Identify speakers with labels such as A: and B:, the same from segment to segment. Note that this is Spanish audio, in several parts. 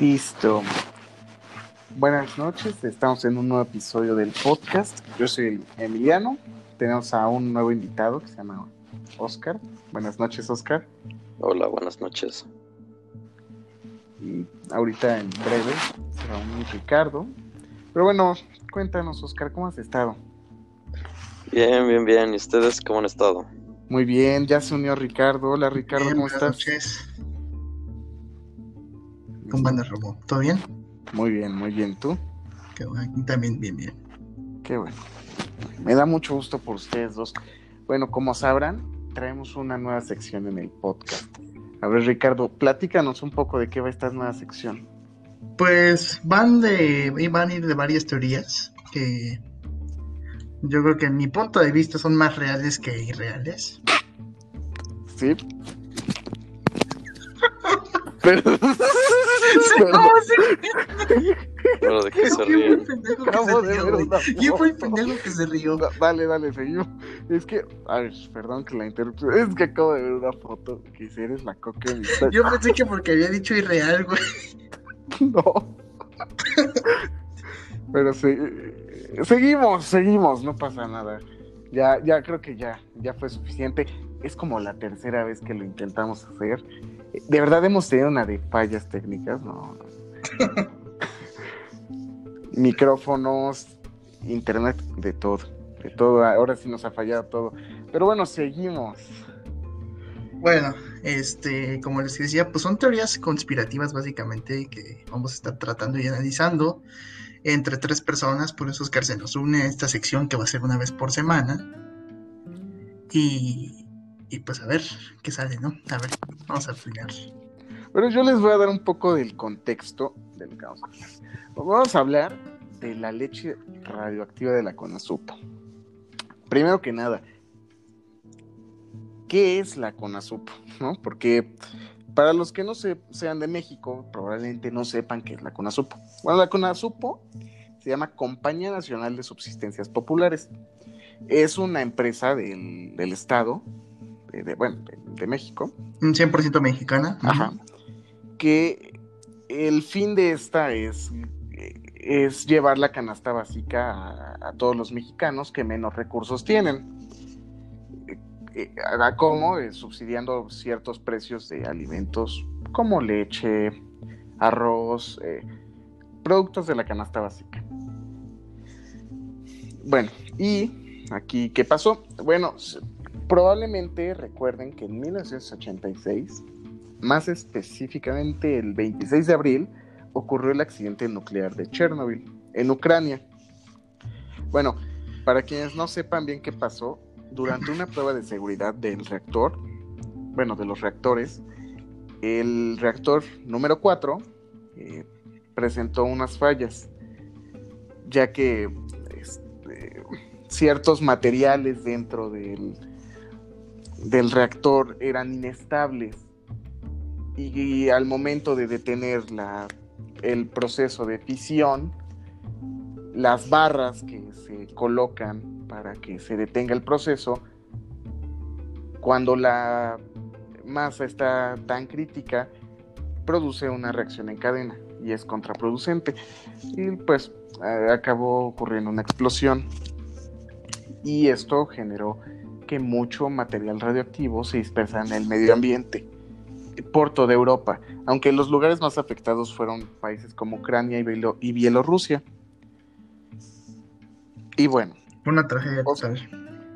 A: Listo. Buenas noches, estamos en un nuevo episodio del podcast. Yo soy Emiliano. Tenemos a un nuevo invitado que se llama Oscar. Buenas noches, Oscar.
B: Hola, buenas noches.
A: Y ahorita en breve será un Ricardo. Pero bueno, cuéntanos, Oscar, ¿cómo has estado?
B: Bien, bien, bien. ¿Y ustedes cómo han estado?
A: Muy bien, ya se unió Ricardo. Hola, Ricardo,
C: Bien,
A: ¿cómo
C: buenas
A: estás?
C: noches. ¿Cómo andas, Robo? ¿Todo bien?
A: Muy bien, muy bien. ¿Tú?
C: Qué bueno, también bien, bien.
A: Qué bueno. Me da mucho gusto por ustedes dos. Bueno, como sabrán, traemos una nueva sección en el podcast. A ver, Ricardo, platícanos un poco de qué va esta nueva sección.
C: Pues van de, van a ir de varias teorías que yo creo que en mi punto de vista son más reales que irreales.
A: ¿Sí? Pero...
B: Bueno, ¿de qué se
C: ¿Quién
B: ríen?
C: ¿Quién fue el pendejo que se rió?
A: Da- Dale, dale, seguimos. Es que, a ver, perdón que la interrupción. Es que acabo de ver una foto que si eres la coca de mi
C: Yo pensé que porque había dicho irreal, güey.
A: No. Pero se- seguimos, seguimos, no pasa nada. Ya, ya creo que ya, ya fue suficiente. Es como la tercera vez que lo intentamos hacer. De verdad hemos tenido una de fallas técnicas, no. Micrófonos, internet, de todo, de todo. Ahora sí nos ha fallado todo. Pero bueno, seguimos.
C: Bueno, este, como les decía, pues son teorías conspirativas básicamente que vamos a estar tratando y analizando entre tres personas, por eso Oscar se nos une a esta sección que va a ser una vez por semana. Y, y pues a ver qué sale, ¿no? A ver, vamos a opinar.
A: Pero yo les voy a dar un poco del contexto del hablar. Vamos a hablar de la leche radioactiva de la Conasupo. Primero que nada, ¿qué es la Conasupo? ¿No? Porque para los que no se, sean de México, probablemente no sepan qué es la Conasupo. Bueno, la Conasupo se llama Compañía Nacional de Subsistencias Populares. Es una empresa del, del Estado, de, de- bueno, de- de México,
C: Un 100% mexicana.
A: Ajá. Que el fin de esta es, es llevar la canasta básica a, a todos los mexicanos que menos recursos tienen. Eh, ¿A cómo? Eh, subsidiando ciertos precios de alimentos como leche, arroz, eh, productos de la canasta básica. Bueno, y aquí, ¿qué pasó? Bueno, probablemente recuerden que en 1986 más específicamente el 26 de abril, ocurrió el accidente nuclear de Chernobyl, en Ucrania. Bueno, para quienes no sepan bien qué pasó, durante una prueba de seguridad del reactor, bueno, de los reactores, el reactor número 4 eh, presentó unas fallas, ya que este, ciertos materiales dentro del, del reactor eran inestables y, al momento de detener la, el proceso de fisión, las barras que se colocan para que se detenga el proceso, cuando la masa está tan crítica, produce una reacción en cadena y es contraproducente. Y pues eh, acabó ocurriendo una explosión y esto generó que mucho material radioactivo se dispersa en el medio ambiente por toda Europa, aunque los lugares más afectados fueron países como Ucrania y, Bielo- y Bielorrusia. Y bueno,
C: Una tragedia
A: Oscar.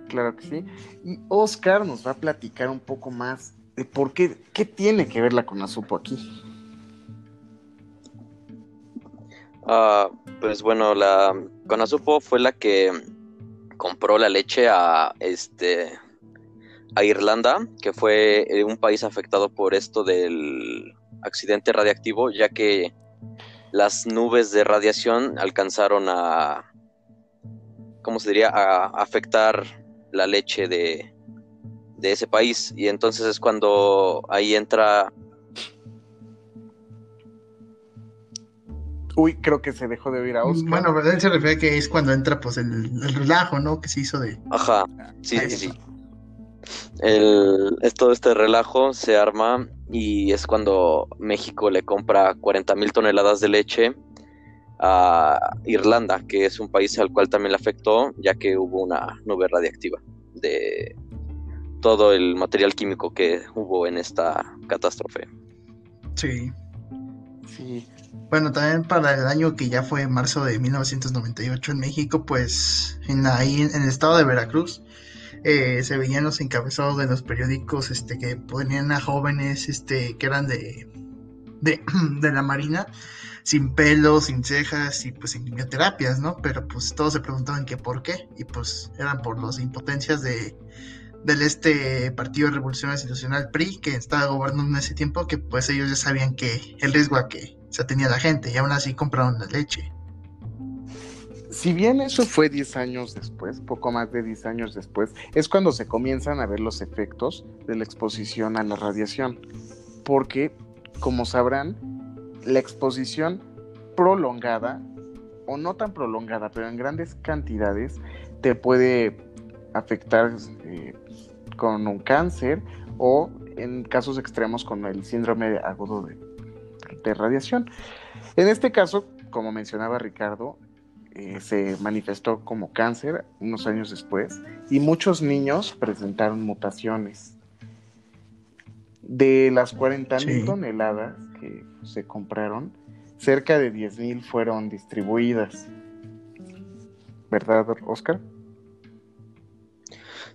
A: claro que sí. Y Oscar nos va a platicar un poco más de por qué, qué tiene que ver la Conasupo aquí.
B: Ah, pues bueno, la Conasupo fue la que compró la leche a este a Irlanda, que fue eh, un país afectado por esto del accidente radiactivo, ya que las nubes de radiación alcanzaron a ¿cómo se diría? a afectar la leche de de ese país y entonces es cuando ahí entra
A: Uy, creo que se dejó de oír a Oscar.
C: Bueno, ¿verdad? Él se refiere a que es cuando entra pues el, el relajo, ¿no? Que se hizo de...
B: Ajá, sí, sí, sí. el, todo este relajo se arma y es cuando México le compra 40 mil toneladas de leche a Irlanda, que es un país al cual también le afectó, ya que hubo una nube radiactiva de todo el material químico que hubo en esta catástrofe.
C: Sí. Sí. Bueno, también para el año que ya fue marzo de 1998 en México, pues en ahí en el estado de Veracruz eh, se veían los encabezados de los periódicos este que ponían a jóvenes este que eran de de, la marina sin pelo, sin cejas y pues sin quimioterapias, ¿no? Pero pues todos se preguntaban que por qué y pues eran por las impotencias de del este Partido de Revolución Institucional PRI que estaba gobernando en ese tiempo que pues ellos ya sabían que el riesgo a que se tenía la gente y aún así compraron la leche.
A: Si bien eso fue 10 años después, poco más de 10 años después, es cuando se comienzan a ver los efectos de la exposición a la radiación. Porque, como sabrán, la exposición prolongada, o no tan prolongada, pero en grandes cantidades, te puede afectar eh, con un cáncer o en casos extremos con el síndrome agudo de, de radiación. En este caso, como mencionaba Ricardo, eh, se manifestó como cáncer unos años después y muchos niños presentaron mutaciones. De las 40 mil toneladas que se compraron, cerca de 10 mil fueron distribuidas. ¿Verdad, Oscar?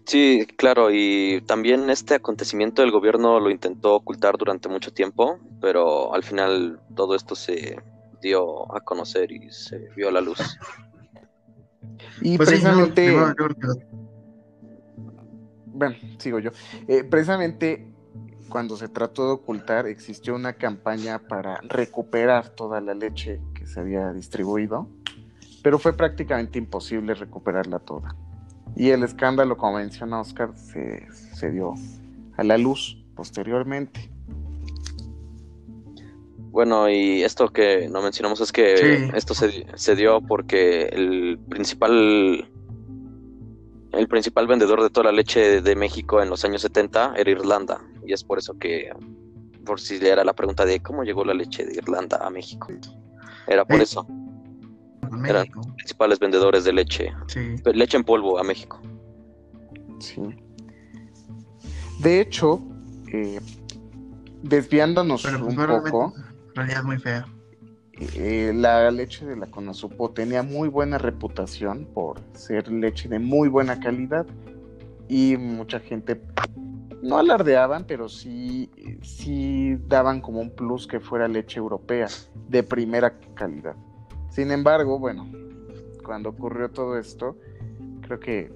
B: Sí, claro, y también este acontecimiento el gobierno lo intentó ocultar durante mucho tiempo, pero al final todo esto se dio a conocer y se vio a la luz.
A: Y pues precisamente... bueno, sigo yo. Eh, precisamente cuando se trató de ocultar, existió una campaña para recuperar toda la leche que se había distribuido, pero fue prácticamente imposible recuperarla toda. Y el escándalo, como menciona Oscar, se, se dio a la luz posteriormente.
B: Bueno, y esto que no mencionamos es que esto se, se, dio porque el principal el principal vendedor de toda la leche de México en los años 70 era Irlanda y es por eso que por si le era la pregunta de cómo llegó la leche de Irlanda a México. Era por eso. Eran los principales vendedores de leche. Leche en polvo a México.
A: Sí. De hecho, eh, desviándonos pues, un poco.
C: realidad muy fea.
A: Eh, la leche de la Conasupo tenía muy buena reputación por ser leche de muy buena calidad y mucha gente no alardeaban, pero sí, sí daban como un plus que fuera leche europea de primera calidad. Sin embargo, bueno, cuando ocurrió todo esto, creo que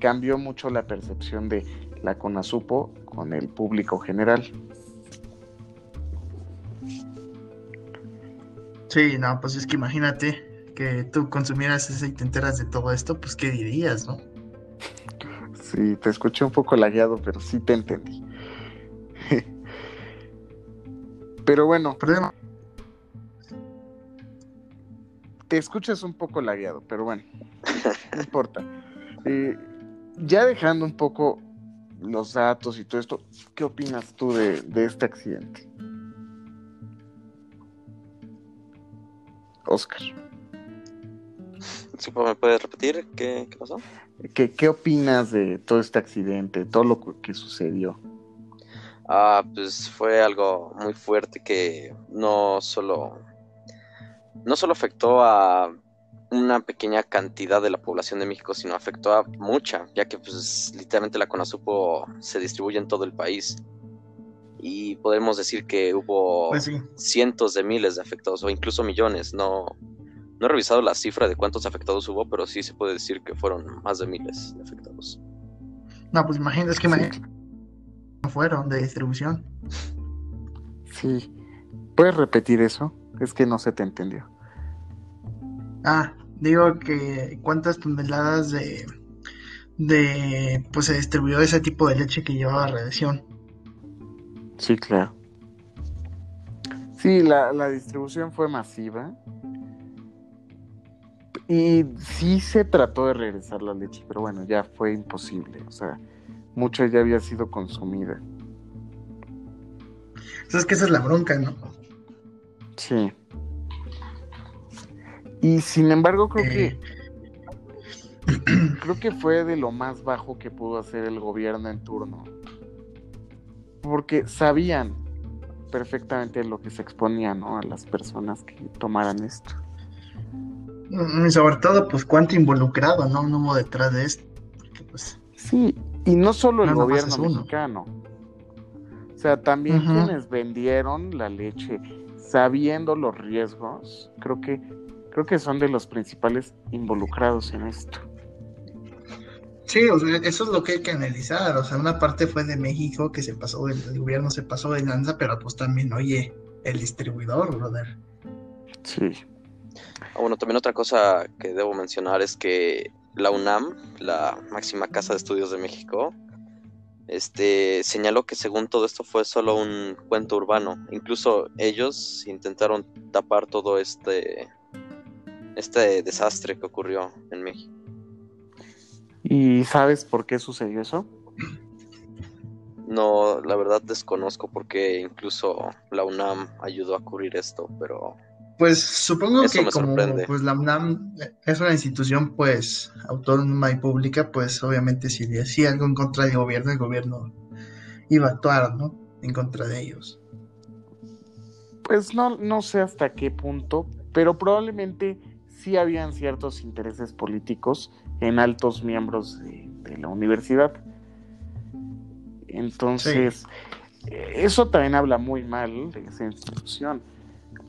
A: cambió mucho la percepción de la Conasupo con el público general.
C: Sí, no, pues es que imagínate que tú consumieras ese y te enteras de todo esto, pues qué dirías, ¿no?
A: Sí, te escuché un poco lagueado, pero sí te entendí. pero bueno. Te escuchas un poco lagueado, pero bueno, no importa. Eh, ya dejando un poco los datos y todo esto, ¿qué opinas tú de este accidente? Oscar.
B: ¿Me puedes repetir qué, pasó?
A: ¿Qué, opinas de todo este accidente, todo lo que sucedió?
B: Ah, pues fue algo muy fuerte que no solo no solo afectó a una pequeña cantidad de la población de México, sino afectó a mucha, ya que pues literalmente la CONASUPO se distribuye en todo el país y podemos decir que hubo pues cientos de miles de afectados o incluso millones. No, no he revisado la cifra de cuántos afectados hubo, pero sí se puede decir que fueron más de miles de afectados.
C: No, pues imagínate, es que no fueron de distribución.
A: Sí. ¿Puedes repetir eso? Es que no se te entendió.
C: Ah, digo que cuántas toneladas de, de pues se distribuyó ese tipo de leche que llevaba radiación.
A: Sí, claro. Sí, la, distribución fue masiva. Y sí se trató de regresar la leche, pero bueno, ya fue imposible. O sea, mucha ya había sido consumida.
C: Es que esa es la bronca, ¿no?
A: Sí. Y sin embargo, creo que
C: Eh,
A: creo que fue de lo más bajo que pudo hacer el gobierno en turno. Porque sabían perfectamente lo que se exponía, ¿no? A las personas que tomaran esto.
C: mm, y sobre todo, pues cuánto involucrado, ¿no? No hubo detrás de esto. Porque, pues,
A: Sí, y no solo el
C: No,
A: gobierno mexicano. O sea, también quienes vendieron la leche sabiendo los riesgos, creo que creo que son de los principales involucrados en esto.
C: Sí, o sea, eso es lo que hay que analizar. O sea, una parte fue de México que se pasó, el, gobierno se pasó de lanza, pero pues también, oye, el distribuidor, brother.
A: Sí.
B: Ah, bueno, también otra cosa que debo mencionar es que la UNAM, la máxima casa de estudios de México, este, señaló que según todo esto fue solo un cuento urbano. Incluso ellos intentaron tapar todo este, este desastre que ocurrió en México.
A: ¿Y sabes por qué sucedió eso?
B: No, la verdad desconozco porque incluso la UNAM ayudó a cubrir esto, pero
C: Pues supongo
B: Eso
C: que
B: me
C: como
B: sorprende.
C: pues la UNAM es una institución pues autónoma y pública, pues obviamente si decía algo en contra del gobierno, el gobierno iba a actuar, ¿no? En contra de ellos.
A: Pues no, no sé hasta qué punto, pero probablemente sí habían ciertos intereses políticos en altos miembros de, de la universidad. Entonces, eh, eso también habla muy mal de esa institución,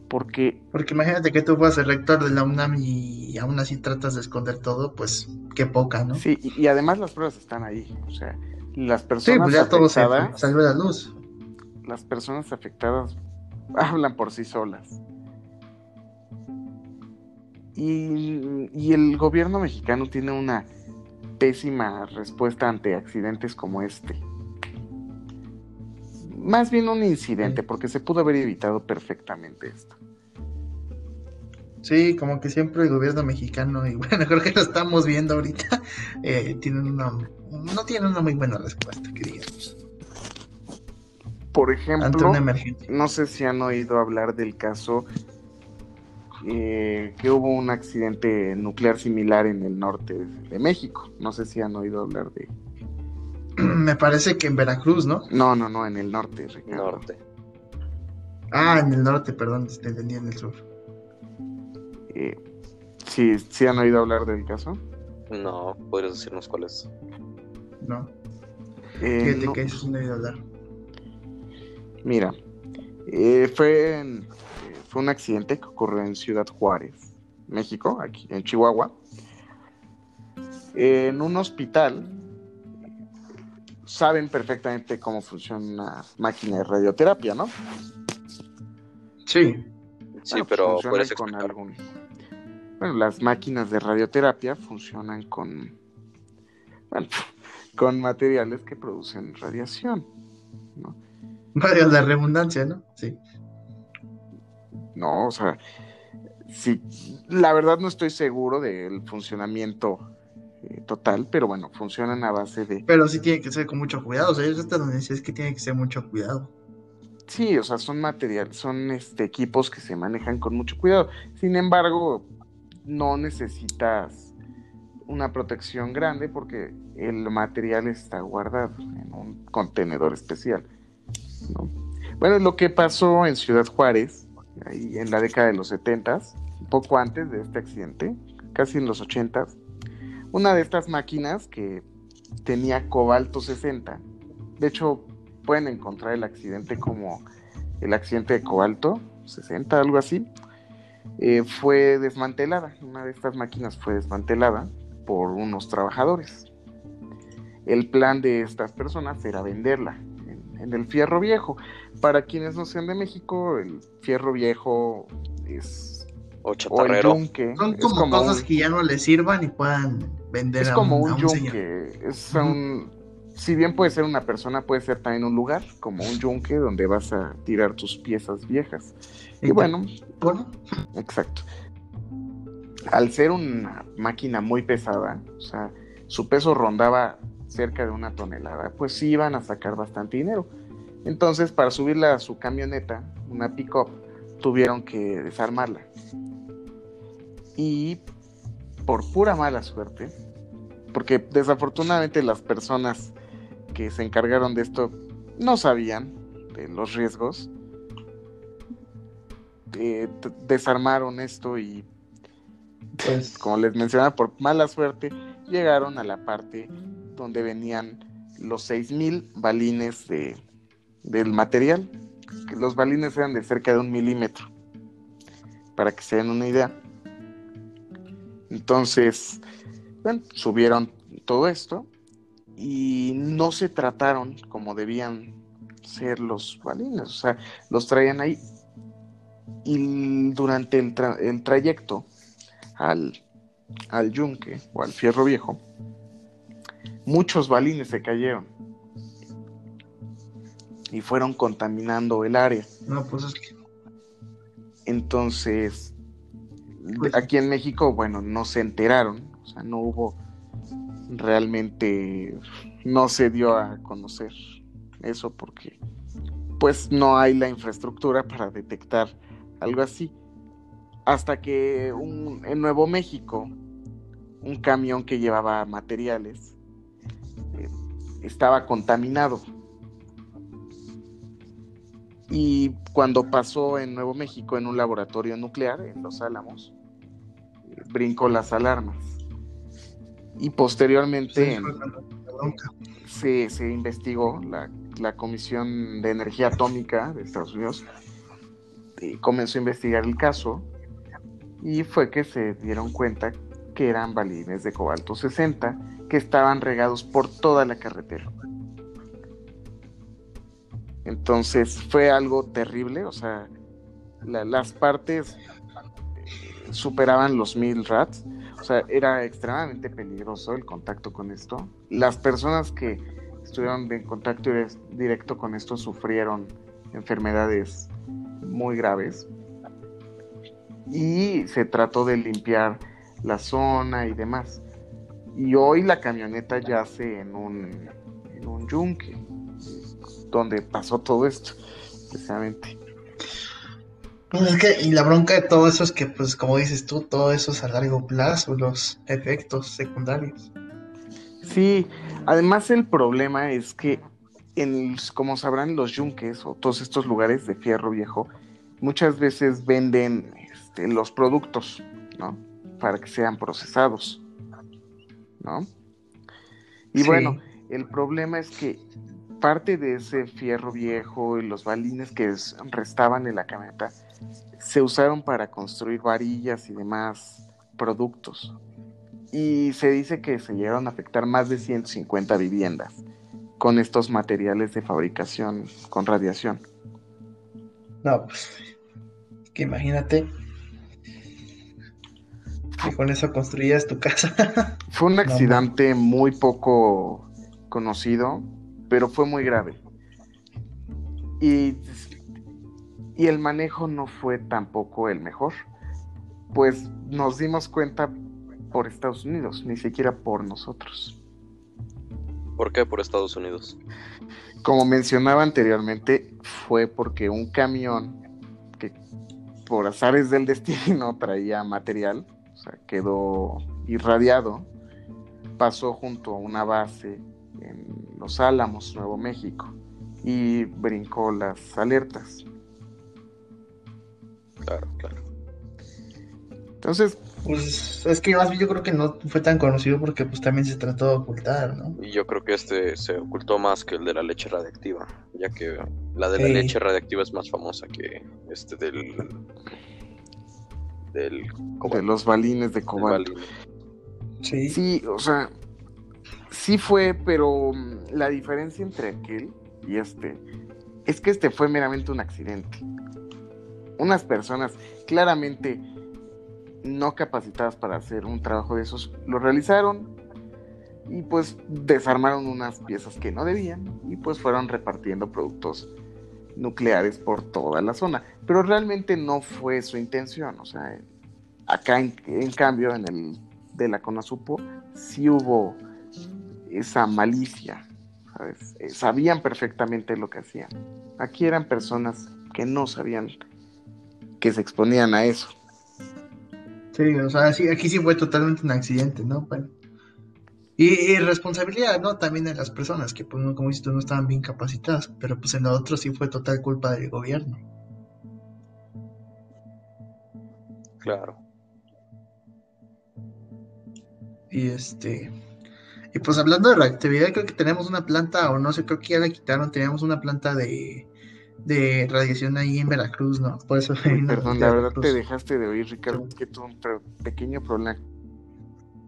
A: porque
C: Porque imagínate que tú fueras el rector de la UNAM y aún así tratas de esconder todo, pues qué poca, ¿no?
A: sí, y, y además las pruebas están ahí, o sea, las
C: Sí,
A: personas
C: pues ya todo se salió a la luz.
A: las personas afectadas hablan por sí solas. Y, y el gobierno mexicano tiene una pésima respuesta ante accidentes como este. Más bien un incidente, porque se pudo haber evitado perfectamente esto.
C: Sí, como que siempre el gobierno mexicano, y bueno, creo que lo estamos viendo ahorita, eh, tienen una, no tienen una muy buena respuesta, que digamos,
A: Por
C: ante
A: ejemplo,
C: una emergencia.
A: no sé si han oído hablar del caso eh, que hubo un accidente nuclear similar en el norte de México. No sé si han oído hablar de...
C: Me parece que en Veracruz, ¿no?
A: No, no, no, en el norte, Ricardo.
B: norte.
C: Ah, en el norte, perdón, te entendí en el sur.
A: Eh, sí, sí han oído hablar del caso.
B: No, podrías decirnos cuál es.
C: No,
A: Eh,
C: fíjate
A: no,
C: que eso no he oído hablar.
A: Mira, eh, fue, en- fue un accidente que ocurrió en Ciudad Juárez, México, aquí en Chihuahua, en un hospital. Saben perfectamente cómo funciona una máquina de radioterapia, ¿no?
C: Sí,
B: Sí,
A: Bueno, pues
B: pero
A: funcionan
B: puedes
A: con algún. Bueno, las máquinas de radioterapia funcionan con. Bueno, con materiales que producen radiación. ¿no?
C: vaya la redundancia, ¿no? Sí.
A: No, o sea, sí, la verdad no estoy seguro del funcionamiento eh, total, pero bueno, funcionan a base de...
C: Pero sí tiene que ser con mucho cuidado, o sea, yo hasta donde es que tiene que ser mucho cuidado.
A: Sí, o sea, son materiales, son este, equipos que se manejan con mucho cuidado. Sin embargo, no necesitas una protección grande porque el material está guardado en un contenedor especial. ¿no? Bueno, lo que pasó en Ciudad Juárez, en la década de los 70, poco antes de este accidente, casi en los 80, una de estas máquinas que tenía cobalto 60, de hecho pueden encontrar el accidente como el accidente de cobalto 60, algo así, eh, fue desmantelada. Una de estas máquinas fue desmantelada por unos trabajadores. El plan de estas personas era venderla en, el fierro viejo. Para quienes no sean de México, el fierro viejo es
B: O
A: o el yunque.
C: Son como, cosas
A: un-
C: que ya no les sirvan y puedan vender
A: es
C: a
A: como
C: un,
A: un
C: a un señor.
A: yunque, es un, si bien puede ser una persona, puede ser también un lugar, como un yunque donde vas a tirar tus piezas viejas. Y bueno,
C: Bueno,
A: exacto. Al ser una máquina muy pesada, o sea, su peso rondaba cerca de una tonelada, pues sí iban a sacar bastante dinero. Entonces, para subirla a su camioneta, una pick-up, tuvieron que desarmarla. Y por pura mala suerte, porque desafortunadamente las personas que se encargaron de esto no sabían de los riesgos, eh, desarmaron esto y, pues, como les mencionaba, por mala suerte, llegaron a la parte donde venían los 6.000 balines de, del material. Los balines eran de cerca de un milímetro, para que se den una idea. Entonces, bueno, subieron todo esto y no se trataron como debían ser los balines, o sea, los traían ahí. Y durante el, el trayecto al, al yunque o al fierro viejo, muchos balines se cayeron y fueron contaminando el área.
C: No, pues es que...
A: Entonces, pues aquí en México, bueno, no se enteraron, o sea, no hubo realmente, no se dio a conocer eso porque pues no hay la infraestructura para detectar algo así. Hasta que en Nuevo México, un camión que llevaba materiales estaba contaminado. Y cuando pasó en Nuevo México en un laboratorio nuclear, en Los Álamos, brincó las alarmas. Y posteriormente se, se, investigó, la, la, Comisión de Energía Atómica de Estados Unidos y comenzó a investigar el caso y fue que se dieron cuenta que eran balines de cobalto 60 que estaban regados por toda la carretera. Entonces fue algo terrible, o sea, las partes superaban los mil rats, o sea, era extremadamente peligroso el contacto con esto. Las personas que estuvieron en contacto directo con esto sufrieron enfermedades muy graves y se trató de limpiar la zona y demás. Y hoy la camioneta yace en un, en un yunque donde pasó todo esto, precisamente.
C: Pues es que, y la bronca de todo eso es que, pues, como dices tú, todo eso es a largo plazo, los efectos secundarios.
A: Sí, además el problema es que, en, como sabrán, los yunques o todos estos lugares de fierro viejo, muchas veces venden este, los productos, ¿no? Para que sean procesados, ¿no? Y bueno, el problema es que parte de ese fierro viejo y los balines que restaban en la camioneta se usaron para construir varillas y demás productos. Y se dice que se llegaron a afectar más de 150 viviendas con estos materiales de fabricación con radiación.
C: No, pues que imagínate que con eso construías tu casa.
A: Fue un accidente muy poco conocido, pero fue muy grave. Y, y el manejo no fue tampoco el mejor. Pues nos dimos cuenta por Estados Unidos, ni siquiera por nosotros.
B: ¿Por qué por Estados Unidos?
A: Como mencionaba anteriormente, fue porque un camión que por azares del destino traía material, sea, quedó irradiado, pasó junto a una base en Los Álamos, Nuevo México, y brincó las alertas.
B: Claro, claro.
A: Entonces,
C: pues es que más bien yo creo que no fue tan conocido porque pues también se trató de ocultar, ¿no?
B: Y yo creo que este se ocultó más que el de la leche radiactiva, ya que la de la leche radiactiva es más famosa que este del del
A: de los balines de cobalto. Sí. Sí, o sea, sí fue, pero mm, la diferencia entre aquel y este es que este fue meramente un accidente. Unas personas claramente no capacitadas para hacer un trabajo de esos lo realizaron y pues desarmaron unas piezas que no debían y pues fueron repartiendo productos nucleares por toda la zona. Pero realmente no fue su intención. O sea, acá en, en cambio en el de la CONASUPO sí hubo esa malicia, ¿sabes? Eh, sabían perfectamente lo que hacían. Aquí eran personas que no sabían que se exponían a eso.
C: Sí, o sea, aquí sí fue totalmente un accidente, ¿no? Bueno. Y, responsabilidad, ¿no? También de las personas que, pues, como dices tú, no estaban bien capacitadas, pero pues en lo otro sí fue total culpa del gobierno.
B: Claro.
C: Y este. Y pues hablando de reactividad, creo que tenemos una planta, o no sé, creo que ya la quitaron, teníamos una planta de, de radiación ahí en Veracruz, ¿no? Por eso.
A: perdón, la verdad te dejaste de oír, Ricardo, que tuvo un pequeño problema.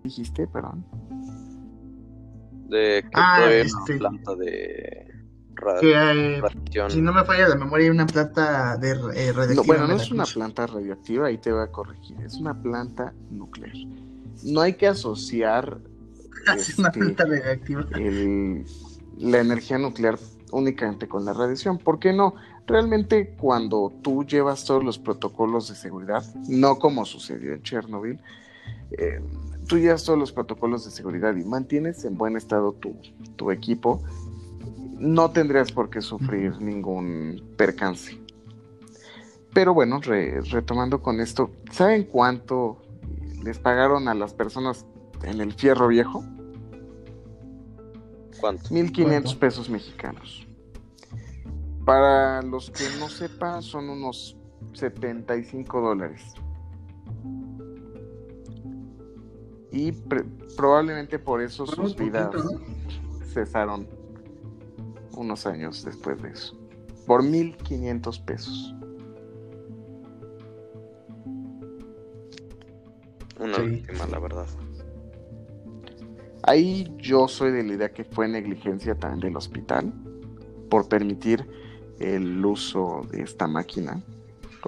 A: ¿Dijiste, perdón?
B: De que ah, este... planta de
C: eh, Si no me falla la memoria, hay una planta de eh, radioactiva.
A: bueno, no es una planta radioactiva, ahí te voy a corregir. Es una planta nuclear. No hay que asociar
C: es una este, planta radioactiva.
A: la energía nuclear únicamente con la radiación. ¿Por qué no? Realmente cuando tú llevas todos los protocolos de seguridad, no como sucedió en Chernobyl, eh, tú llevas todos los protocolos de seguridad y mantienes en buen estado tu, tu equipo, no tendrías por qué sufrir ningún percance. Pero bueno, retomando con esto, ¿saben cuánto les pagaron a las personas en el fierro viejo?
B: ¿Cuánto?
A: 1500 pesos mexicanos. Para los que no sepan, son unos 75 dólares. Y probablemente por eso sus vidas cesaron unos años después de eso. Por 1500 pesos.
B: Una víctima, la verdad.
A: Ahí yo soy de la idea que fue negligencia también del hospital por permitir el uso de esta máquina.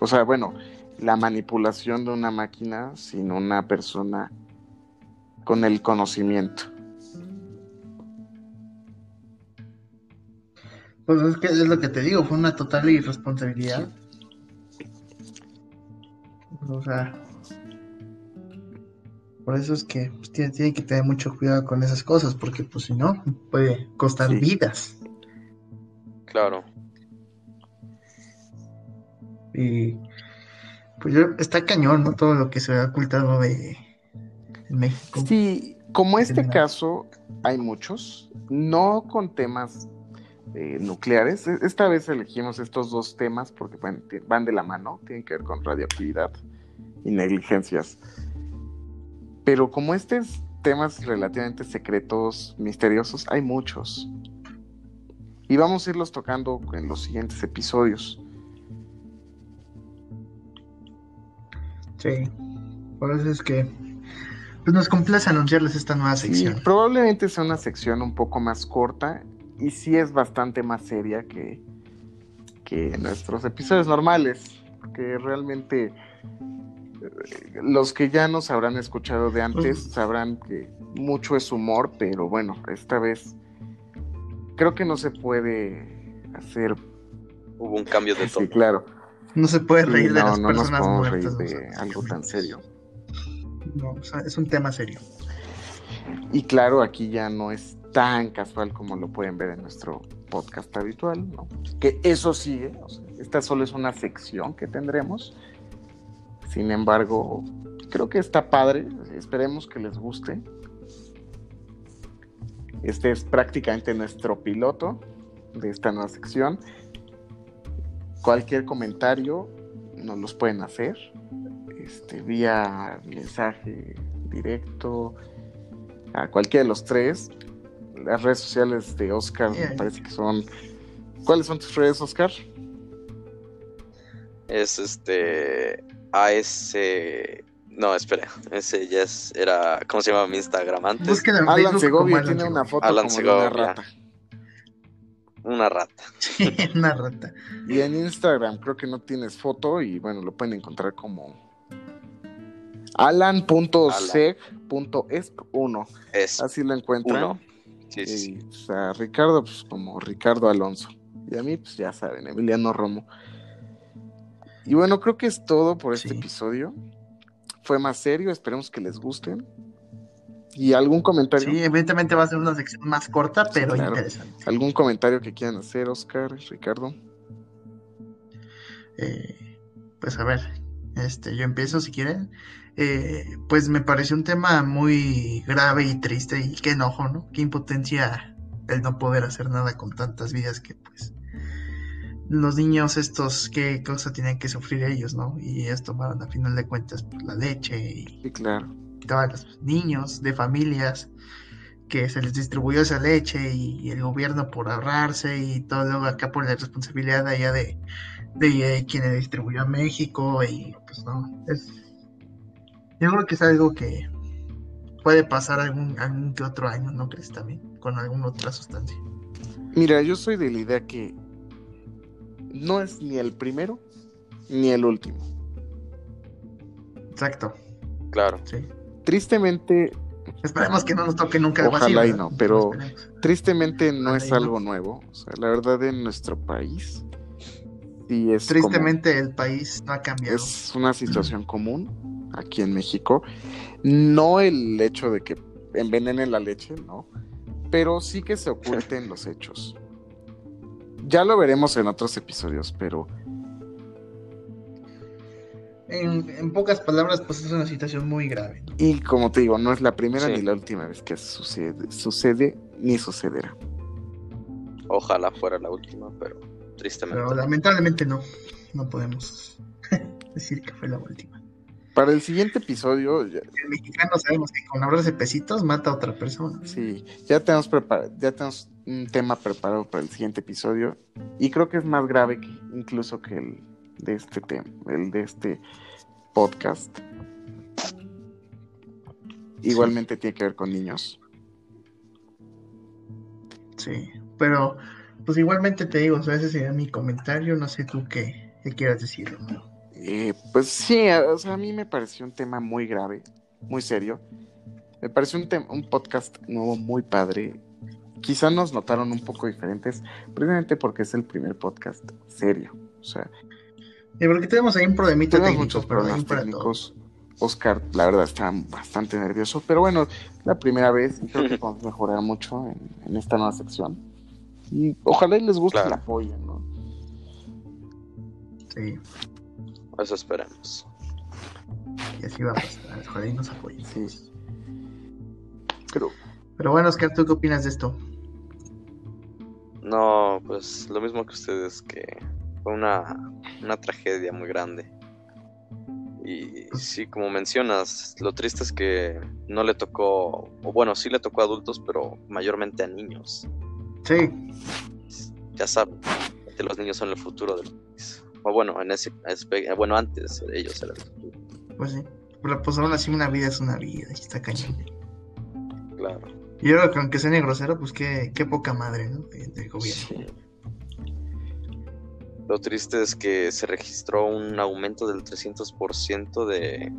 A: O sea, bueno, la manipulación de una máquina sin una persona con el conocimiento.
C: Pues es que es lo que te digo, fue una total irresponsabilidad. O sea, por eso es que pues, tiene, que tener mucho cuidado con esas cosas, porque pues si no, puede costar vidas.
B: Claro.
C: Y pues yo, está cañón, ¿no? Todo lo que se ha ocultado de, México.
A: Sí, como este caso, hay muchos, no con temas eh, nucleares. E, esta vez elegimos estos dos temas porque van de la mano, tienen que ver con radioactividad y negligencias. Pero como estos temas relativamente secretos, misteriosos, hay muchos. Y vamos a irlos tocando en los siguientes episodios.
C: Sí, por eso es que pues nos complace anunciarles esta nueva sección.
A: probablemente sea una sección un poco más corta y sí es bastante más seria que, que nuestros episodios normales, porque realmente eh, los que ya nos habrán escuchado de antes sabrán que mucho es humor, pero bueno, esta vez creo que no se puede hacer.
B: Hubo un cambio de
A: tono. Sí, claro.
C: No se puede reír de las
A: no
C: personas
A: nos podemos reír de algo tan serio.
C: No, es un tema serio.
A: Y claro, aquí ya no es tan casual como lo pueden ver en nuestro podcast habitual, ¿no? Que eso sigue, esta solo es una sección que tendremos. Sin embargo, creo que está padre, esperemos que les guste. Este es prácticamente nuestro piloto de esta nueva sección. Cualquier comentario nos los pueden hacer este, vía mensaje directo a cualquiera de los tres. Las redes sociales de Oscar me parece que son. ¿Cuáles son tus redes, Oscar?
B: Es este. AS. No, espera. Ese ya es, era. ¿Cómo se llama mi Instagram antes?
A: Alan Segovia tiene una foto como de una rata.
B: Una rata.
C: una rata.
A: Y en Instagram creo que no tienes foto y bueno, lo pueden encontrar como Alan.seg.esp1. Así lo encuentran. Sí, sí, O sea, Ricardo, pues como Ricardo Alonso. Y a mí, pues ya saben, Emiliano Romo. Y bueno, creo que es todo por este episodio. Fue más serio, esperemos que les guste. ¿Y algún comentario?
C: Sí, evidentemente va a ser una sección más corta, pero
A: claro.
C: interesante.
A: ¿Algún comentario que quieran hacer, Oscar, Ricardo?
C: Eh, pues a ver, este, yo empiezo si quieren. Eh, pues me pareció un tema muy grave y triste y qué enojo, ¿no? Qué impotencia el no poder hacer nada con tantas vidas que pues los niños estos, qué cosa tienen que sufrir ellos, ¿no? Y ellos tomaron a final de cuentas pues, la leche y
A: Sí, claro.
C: todos los niños de familias que se les distribuyó esa leche y el gobierno por ahorrarse y todo luego acá por la responsabilidad allá de, de eh, quien le distribuyó a México y pues no, es yo creo que es algo que puede pasar algún, algún que otro año, ¿no crees también? Con alguna otra sustancia.
A: Mira, yo soy de la idea que no es ni el primero ni el último.
C: Exacto,
B: Claro.
C: sí.
A: Tristemente,
C: Esperemos que no nos toque nunca algo así,
A: Ojalá y
C: ¿verdad?
A: no, pero-
C: esperemos.
A: tristemente no
C: Ojalá
A: es
C: y no.
A: algo nuevo. O sea, la verdad en nuestro país sí es como-
C: Tristemente el país no ha cambiado.
A: es una situación común aquí en México. No el hecho de que envenenen la leche, no, pero sí que se oculten los hechos. Ya lo veremos en otros episodios, pero
C: En, en pocas palabras, pues es una situación muy grave.
A: y como te digo, no es la primera
B: Sí.
A: ni la última vez que sucede, sucede ni sucederá.
B: Ojalá fuera la última, pero tristemente.
C: Pero lamentablemente no. No podemos decir que fue la última.
A: Para el siguiente episodio, ya-
C: El mexicano sabemos que con hablar de pesitos mata a otra persona.
A: sí, ya tenemos ya tenemos un tema preparado para el siguiente episodio y creo que es más grave que incluso que el de este tema, el de este podcast. Igualmente tiene que ver con niños.
C: Sí. Pero, pues igualmente te digo, o sea, ese sería mi comentario. No sé tú qué, qué quieras decir. ¿no?
A: Eh, pues sí, o sea, a mí me pareció un tema muy grave, muy serio. Me pareció un, un podcast nuevo muy padre. Quizá nos notaron un poco diferentes, precisamente porque es el primer podcast serio. O sea,
C: Y porque tenemos ahí un problemita
A: tenemos
C: técnico,
A: muchos problemas técnicos. Oscar, la verdad, está bastante nervioso, pero bueno, la primera vez y creo que podemos mejorar mucho en, en esta nueva sección. Y ojalá y les guste
B: Claro.
A: y la apoyen, ¿no?
C: Sí,
B: Eso esperemos.
C: y así va a pasar. Ojalá y nos apoyen.
A: Sí. Pero
C: Pero bueno, Oscar, ¿tú qué opinas de esto?
B: No, pues lo mismo que ustedes, que fue una, una tragedia muy grande. Y sí, como mencionas, lo triste es que no le tocó, o bueno, sí le tocó a adultos, pero mayormente a niños.
C: Sí,
B: Ya saben, que los niños son el futuro del país. O bueno, en ese bueno, antes ellos eran el futuro,
C: pues sí. Pero pues aún así una vida es una vida, y está cañón.
B: claro.
C: Y yo creo que aunque suene grosero, pues qué, qué poca madre, ¿no? De- Del gobierno.
A: sí.
B: Lo triste es que se registró un aumento del 300% de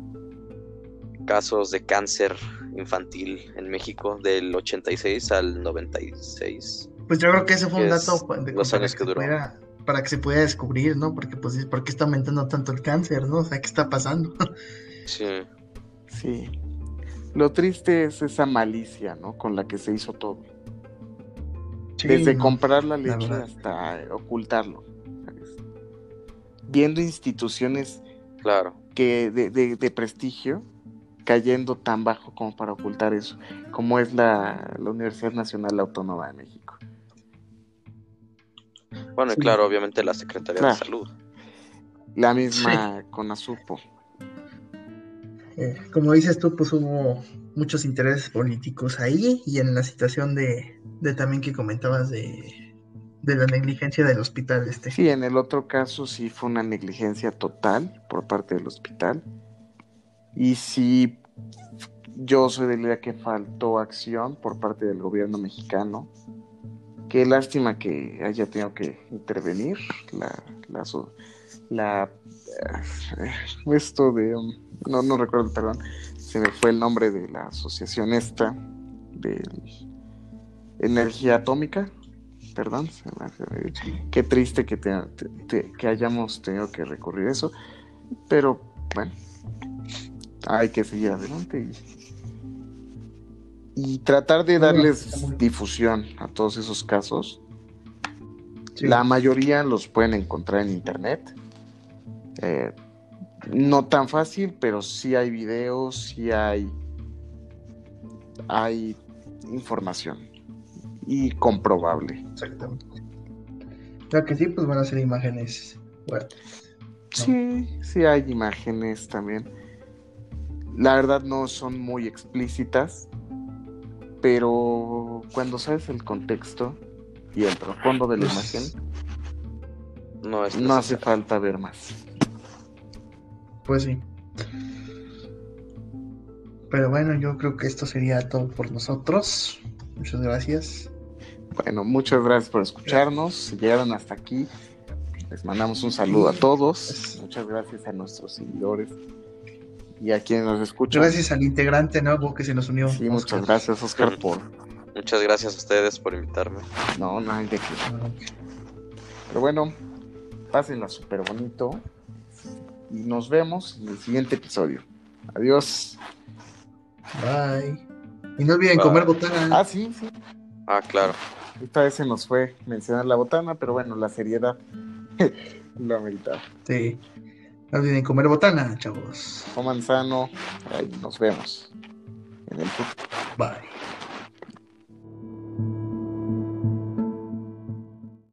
B: casos de cáncer infantil en México del 86 al 96.
C: Pues yo creo que ese fue un dato de-
B: los
C: para
B: años
C: que
B: que
C: se
B: duró.
C: pudiera- para que se pudiera descubrir, ¿no? Porque pues ¿por qué está aumentando tanto el cáncer, ¿no? O sea, ¿qué está pasando?
B: Sí,
A: Sí. Lo triste es esa malicia, ¿no? Con la que se hizo todo. Desde
C: no,
A: comprar la leche hasta ocultarlo. ¿sabes? Viendo instituciones
B: claro.
A: que de, de- de prestigio cayendo tan bajo como para ocultar eso, como es la, la Universidad Nacional Autónoma de México.
B: Bueno, y claro, obviamente la Secretaría
A: Claro.
B: de Salud.
A: La misma con Azupo.
C: Eh, como dices tú, pues hubo muchos intereses políticos ahí y en la situación de, de también que comentabas de, de la negligencia del hospital este.
A: Sí, en el otro caso sí fue una negligencia total por parte del hospital. Y sí, yo soy de la idea que faltó acción por parte del gobierno mexicano. Qué lástima que haya tenido que intervenir la, la, la- eh, esto de um, no, no recuerdo, perdón, se me fue el nombre de la asociación esta de energía atómica, perdón, qué triste que, te- que hayamos tenido que recurrir a eso, pero bueno, hay que seguir adelante. y- y tratar de darles difusión a todos esos casos. La mayoría los pueden encontrar en internet. Eh, no tan fácil, pero sí hay videos, sí hay, hay información y comprobable.
C: Exactamente. Ya que sí, pues van a ser imágenes fuertes.
A: Sí, sí hay imágenes también. La verdad no son muy explícitas, pero cuando sabes el contexto y el trasfondo de la imagen, no, no hace falta ver más.
C: Pues sí. Pero bueno, yo creo que esto sería todo por nosotros. Muchas gracias.
A: Bueno, muchas gracias por escucharnos. Si llegaron hasta aquí, les mandamos un saludo a todos. Muchas gracias a nuestros seguidores y a quienes nos escuchan.
C: Gracias al integrante nuevo que se nos unió.
A: Sí, muchas gracias, Oscar, por.
B: Muchas gracias a ustedes por invitarme.
A: No, no hay de qué. Pero bueno, pásenla súper bonito y nos vemos en el siguiente episodio. Adiós.
C: Bye. Y no olviden comer botana.
A: Ah, sí, sí.
B: Ah, claro.
A: Esta vez se nos fue mencionar la botana, pero bueno, la seriedad lo ameritaba.
C: Sí. No olviden comer botana, chavos.
A: Coman sano. Nos vemos en el
C: Bye.